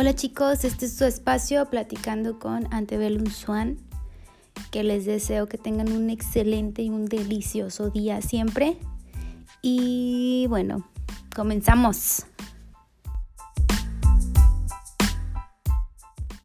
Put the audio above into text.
Hola chicos, este es su espacio platicando con Antebellum Swan. Que les deseo que tengan un excelente y un delicioso día siempre. Y bueno, comenzamos.